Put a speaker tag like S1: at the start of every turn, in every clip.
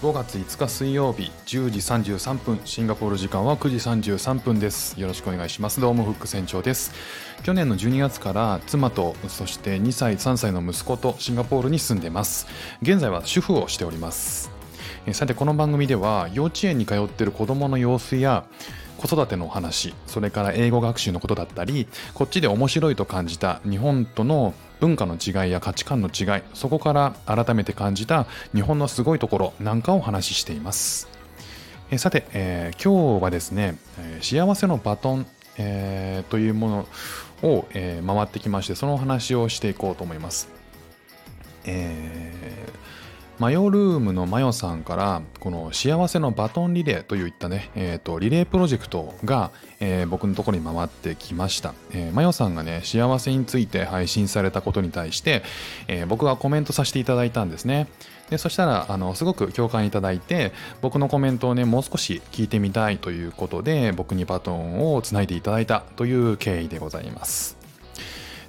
S1: 5月5日水曜日10時33分シンガポール時間は9時33分です。よろしくお願いします。どうもフック船長です。去年の12月から妻とそして2歳3歳の息子とシンガポールに住んでます。現在は主婦をしております。さてこの番組では幼稚園に通っている子どもの様子や子育ての話それから英語学習のことだったりこっちで面白いと感じた日本との文化の違いや価値観の違いそこから改めて感じた日本のすごいところなんかをお話ししています。えさて、えー、今日はですね、え幸せのバトン、えー、というものを、えー、回ってきましてそのお話をしていこうと思います、えマヨルームのマヨさんからこの幸せのバトンリレーといったね、えーと、リレープロジェクトが、えー、僕のところに回ってきました、えー、マヨさんがね幸せについて配信されたことに対して、えー、僕がコメントさせていただいたんですね。でそしたらあのすごく共感いただいて僕のコメントをねもう少し聞いてみたいということで僕にバトンをつないでいただいたという経緯でございます。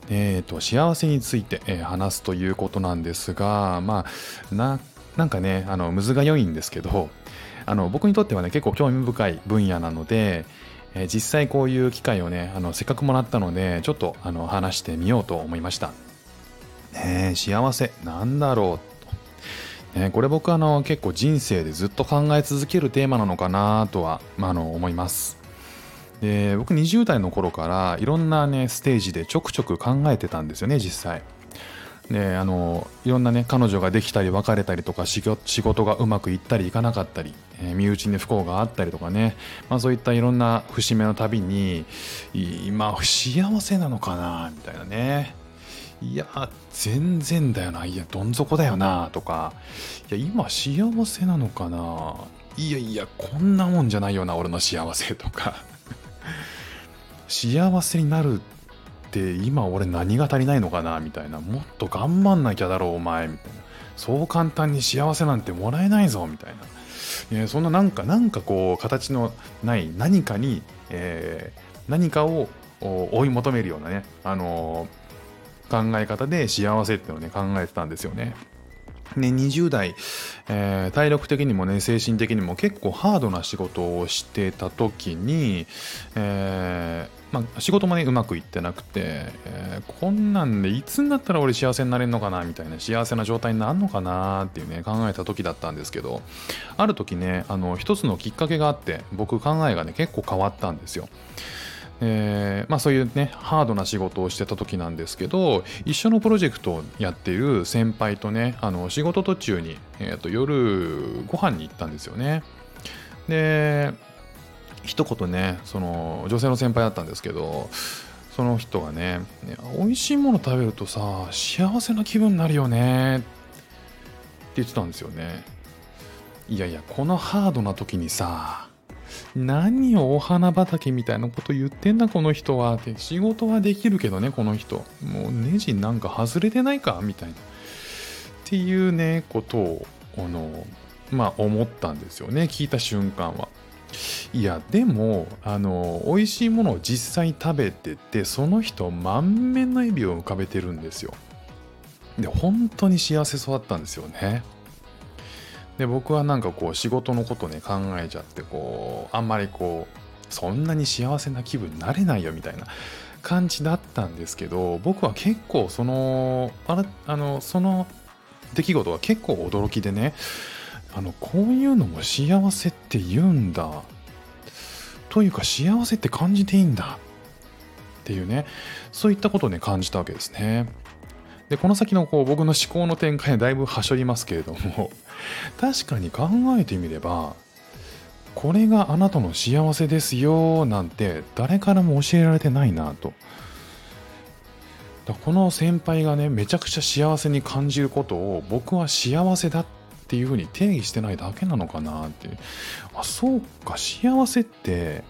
S1: えーと、幸せについて、えー、話すということなんですが、まあ、ななんかねあのむずが良いんですけどあの僕にとってはね結構興味深い分野なので、えー、実際こういう機会をねあのせっかくもらったのでちょっとあの話してみようと思いました。ね、幸せなんだろうと、ね、これ僕あの結構人生でずっと考え続けるテーマなのかなとは、まあ、あの思います。で僕20代の頃からいろんなねステージでちょくちょく考えてたんですよね実際。であのいろんなね彼女ができたり別れたりとか仕事がうまくいったりいかなかったり、えー、身内に不幸があったりとかね、まあ、そういったいろんな節目のたびに今幸せなのかなみたいなね。いや全然だよな。いやどん底だよなとか。いや今幸せなのかな。いやいやこんなもんじゃないよな俺の幸せとか。幸せになるってって今俺何が足りないのかなみたいな。もっと頑張んなきゃだろうお前みたいな。そう簡単に幸せなんてもらえないぞみたいな。え、そんななんかなんかこう形のない何かに、えー、何かを追い求めるようなね、あのー、考え方で幸せっていうのをね考えてたんですよね。ね、20代、えー、体力的にもね精神的にも結構ハードな仕事をしてた時に、えー、まあ、仕事もねうまくいってなくて、えー、こんなんでいつになったら俺幸せになれるのかなみたいな幸せな状態になるのかなっていうね考えた時だったんですけどある時ねあの一つのきっかけがあって僕考えがね結構変わったんですよ。えーまあ、そういうねハードな仕事をしてた時なんですけど一緒のプロジェクトをやっている先輩とねあの仕事途中に、えーと、夜ご飯に行ったんですよねで一言ねその女性の先輩だったんですけどその人がね美味しいもの食べるとさ幸せな気分になるよねって言ってたんですよね。いやいやこのハードな時にさ何をお花畑みたいなこと言ってんだこの人はって仕事はできるけどねこの人。もうネジなんか外れてないか？みたいな。っていうねことをあのまあ思ったんですよね聞いた瞬間は。いやでもあの美味しいものを実際食べててその人満面の笑みを浮かべてるんですよ。で本当に幸せそうだったんですよね。で僕はなんかこう仕事のことね考えちゃってこうあんまりこうそんなに幸せな気分になれないよみたいな感じだったんですけど僕は結構そのあらあのその出来事は結構驚きでねあのこういうのも幸せって言うんだというか幸せって感じていいんだ。っていうね。そういったことをね感じたわけですね。でこの先のこう僕の思考の展開はだいぶはしょりますけれども 確かに考えてみればこれがあなたの幸せですよなんて誰からも教えられてないなと。この先輩がねめちゃくちゃ幸せに感じることを僕は幸せだっていうふうに定義してないだけなのかなって。あそうか。幸せって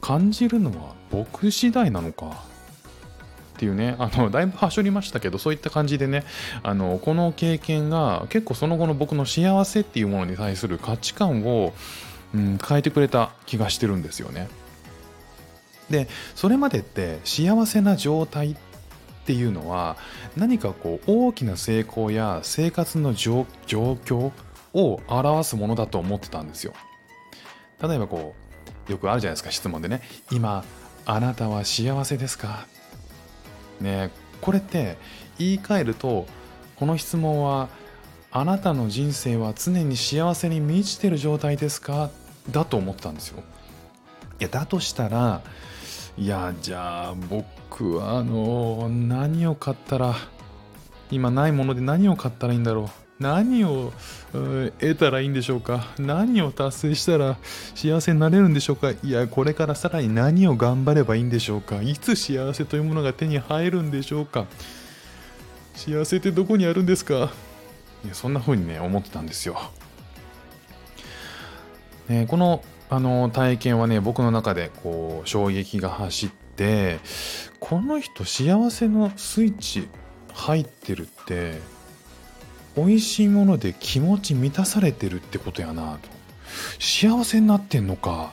S1: 感じるのは僕次第なのか。っていうね。あの だいぶはしょりましたけどそういった感じでね。あのこの経験が結構その後の僕の幸せっていうものに対する価値観を、うん、変えてくれた気がしてるんですよね。でそれまでって幸せな状態っていうのは何かこう大きな成功や生活の状況をを表すものだと思ってたんですよ。例えばこうよくあるじゃないですか質問でね。今あなたは幸せですか？ねこれって言い換えるとこの質問はあなたの人生は常に幸せに満ちてる状態ですか？だと思ったんですよ。いやだとしたらいやじゃあ僕はあの何を買ったら今ないもので何を買ったらいいんだろう。何を得たらいいんでしょうか。何を達成したら幸せになれるんでしょうか。いやこれからさらに何を頑張ればいいんでしょうか。いつ幸せというものが手に入るんでしょうか。幸せってどこにあるんですか。いやそんな風にね思ってたんですよ、ね、このあの体験はね僕の中でこう衝撃が走ってこの人幸せのスイッチ入ってるって美味しいもので気持ち満たされてるってことやなと。幸せになってんのか。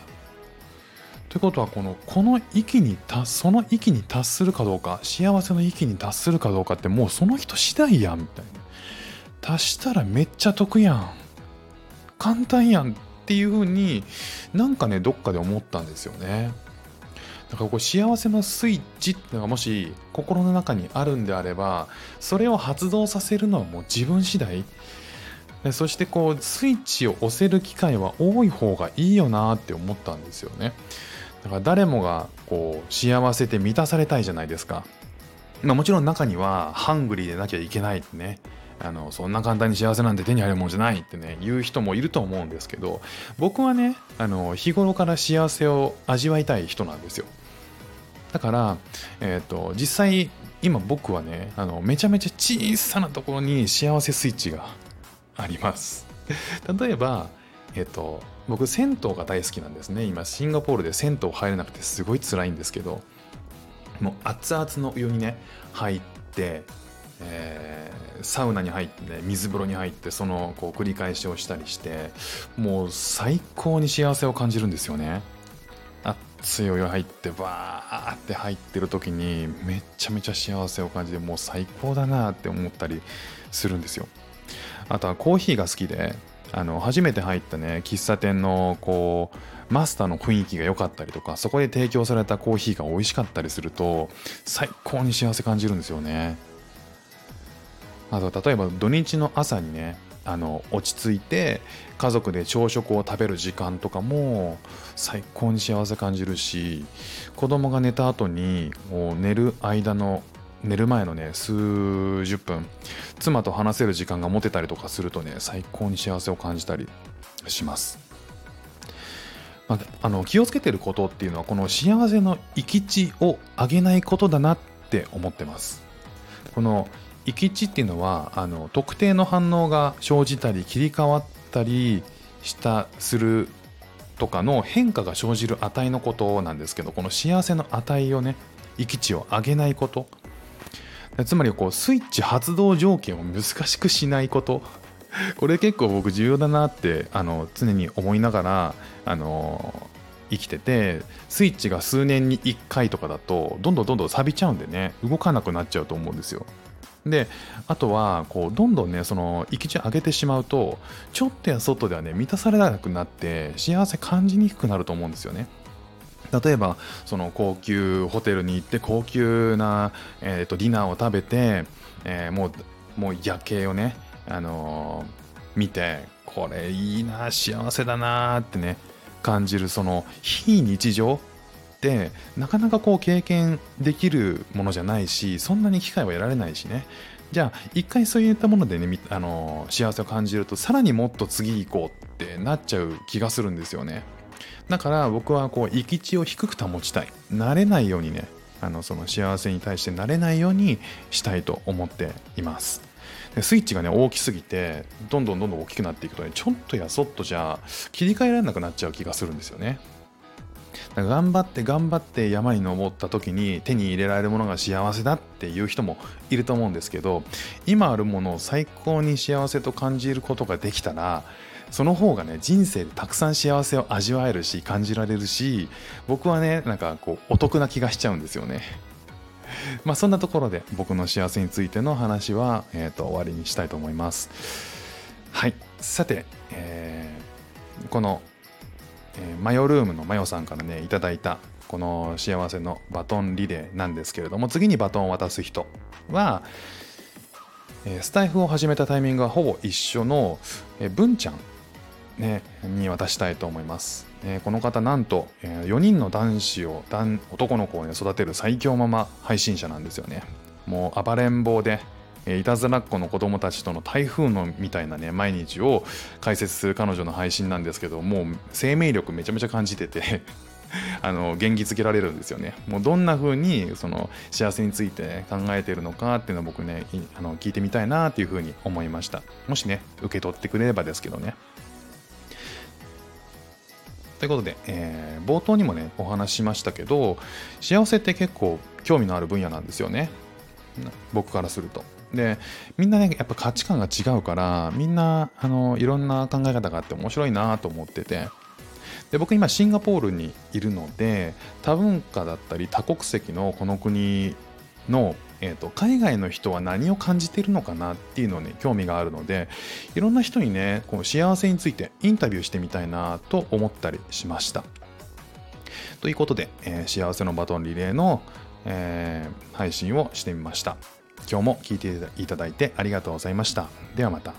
S1: ということはこのこの域に達その域に達するかどうか幸せの域に達するかどうかってもうその人次第やんみたいな。達したらめっちゃ得やん。簡単やん。っていう風になんかねどっかで思ったんですよね。だからこう幸せのスイッチっていうのがもし心の中にあるんであればそれを発動させるのはもう自分次第。そしてこうスイッチを押せる機会は多い方がいいよなって思ったんですよね。だから誰もがこう幸せで満たされたいじゃないですか、まあ、もちろん中にはハングリーでなきゃいけないってね。あのそんな簡単に幸せなんて手に入るもんじゃないってね言う人もいると思うんですけど僕はねあの日頃から幸せを味わいたい人なんですよ。だから、えーと、実際今僕はねあのめちゃめちゃ小さなところに幸せスイッチがあります。例えばえっ、と僕銭湯が大好きなんですね。今シンガポールで銭湯入れなくてすごい辛いんですけどもう熱々のお湯にね入ってえー、サウナに入って、ね、水風呂に入ってそのこう繰り返しをしたりしてもう最高に幸せを感じるんですよね。熱いお湯入ってバーって入ってる時にめちゃめちゃ幸せを感じてもう最高だなって思ったりするんですよ。あとはコーヒーが好きであの初めて入ったね喫茶店のこうマスターの雰囲気が良かったりとかそこで提供されたコーヒーが美味しかったりすると最高に幸せ感じるんですよね。あと例えば土日の朝にねあの落ち着いて家族で朝食を食べる時間とかも最高に幸せ感じるし子供が寝た後にもう寝る間の寝る前のね数十分妻と話せる時間が持てたりとかするとね最高に幸せを感じたりします。まあ、あの気をつけてることっていうのはこの幸せの行き地を上げないことだなって思ってます。この行き地っていうのはあの特定の反応が生じたり切り替わったりしたするとかの変化が生じる値のことなんですけどこの幸せの値をね行き地を上げないこと。つまりこうスイッチ発動条件を難しくしないこと。これ結構僕重要だなってあの常に思いながらあの生きててスイッチが数年に1回とかだとどんどんどんどん錆びちゃうんでね動かなくなっちゃうと思うんですよ。であとはこうどんどんねその行き地上げてしまうとちょっとや外ではね満たされなくなって幸せ感じにくくなると思うんですよね。例えばその高級ホテルに行って高級な、えーと、ディナーを食べて、えー、もうもう夜景をね、あのー、見てこれいいな幸せだなってね感じるその非日常ってなかなかこう経験できるものじゃないしそんなに機会は得られないしね。じゃあ一回そういったものでねあの幸せを感じるとさらにもっと次行こうってなっちゃう気がするんですよね。だから僕はこう行き地を低く保ちたい。慣れないようにねあのその幸せに対して慣れないようにしたいと思っています。でスイッチがね大きすぎてどんどんどんどん大きくなっていくとねちょっとやそっとじゃ切り替えられなくなっちゃう気がするんですよね。頑張って頑張って山に登った時に手に入れられるものが幸せだっていう人もいると思うんですけど今あるものを最高に幸せと感じることができたらその方がね人生でたくさん幸せを味わえるし感じられるし僕はねなんかこうお得な気がしちゃうんですよね。まあそんなところで僕の幸せについての話は、えーと終わりにしたいと思います。はいさて、えー、この、えー、マヨルームのマヨさんからねいただいたこの幸せのバトンリレーなんですけれども次にバトンを渡す人は、えー、スタイフを始めたタイミングがほぼ一緒の、えー、文ちゃん、ね、に渡したいと思います、えー、この方なんと、えー、4人の男子を男の子を、ね、育てる最強ママ配信者なんですよね。もう暴れん坊でいたずらっ子の子供たちとの台風のみたいなね毎日を解説する彼女の配信なんですけどもう生命力めちゃめちゃ感じてて あの元気づけられるんですよね。もうどんな風にその幸せについて考えてるのかっていうのを僕ねあの聞いてみたいなっていう風に思いました。もしね受け取ってくれればですけどね。ということで、えー、冒頭にもねお話ししましたけど幸せって結構興味のある分野なんですよね僕からすると。でみんなねやっぱ価値観が違うからみんなあのいろんな考え方があって面白いなと思っててで僕今シンガポールにいるので多文化だったり多国籍のこの国の、えーと、海外の人は何を感じてるのかなっていうのをね興味があるのでいろんな人にねこう幸せについてインタビューしてみたいなと思ったりしました。ということで、えー、幸せのバトンリレーの、えー、配信をしてみました。今日も聞いていただいてありがとうございました。ではまた。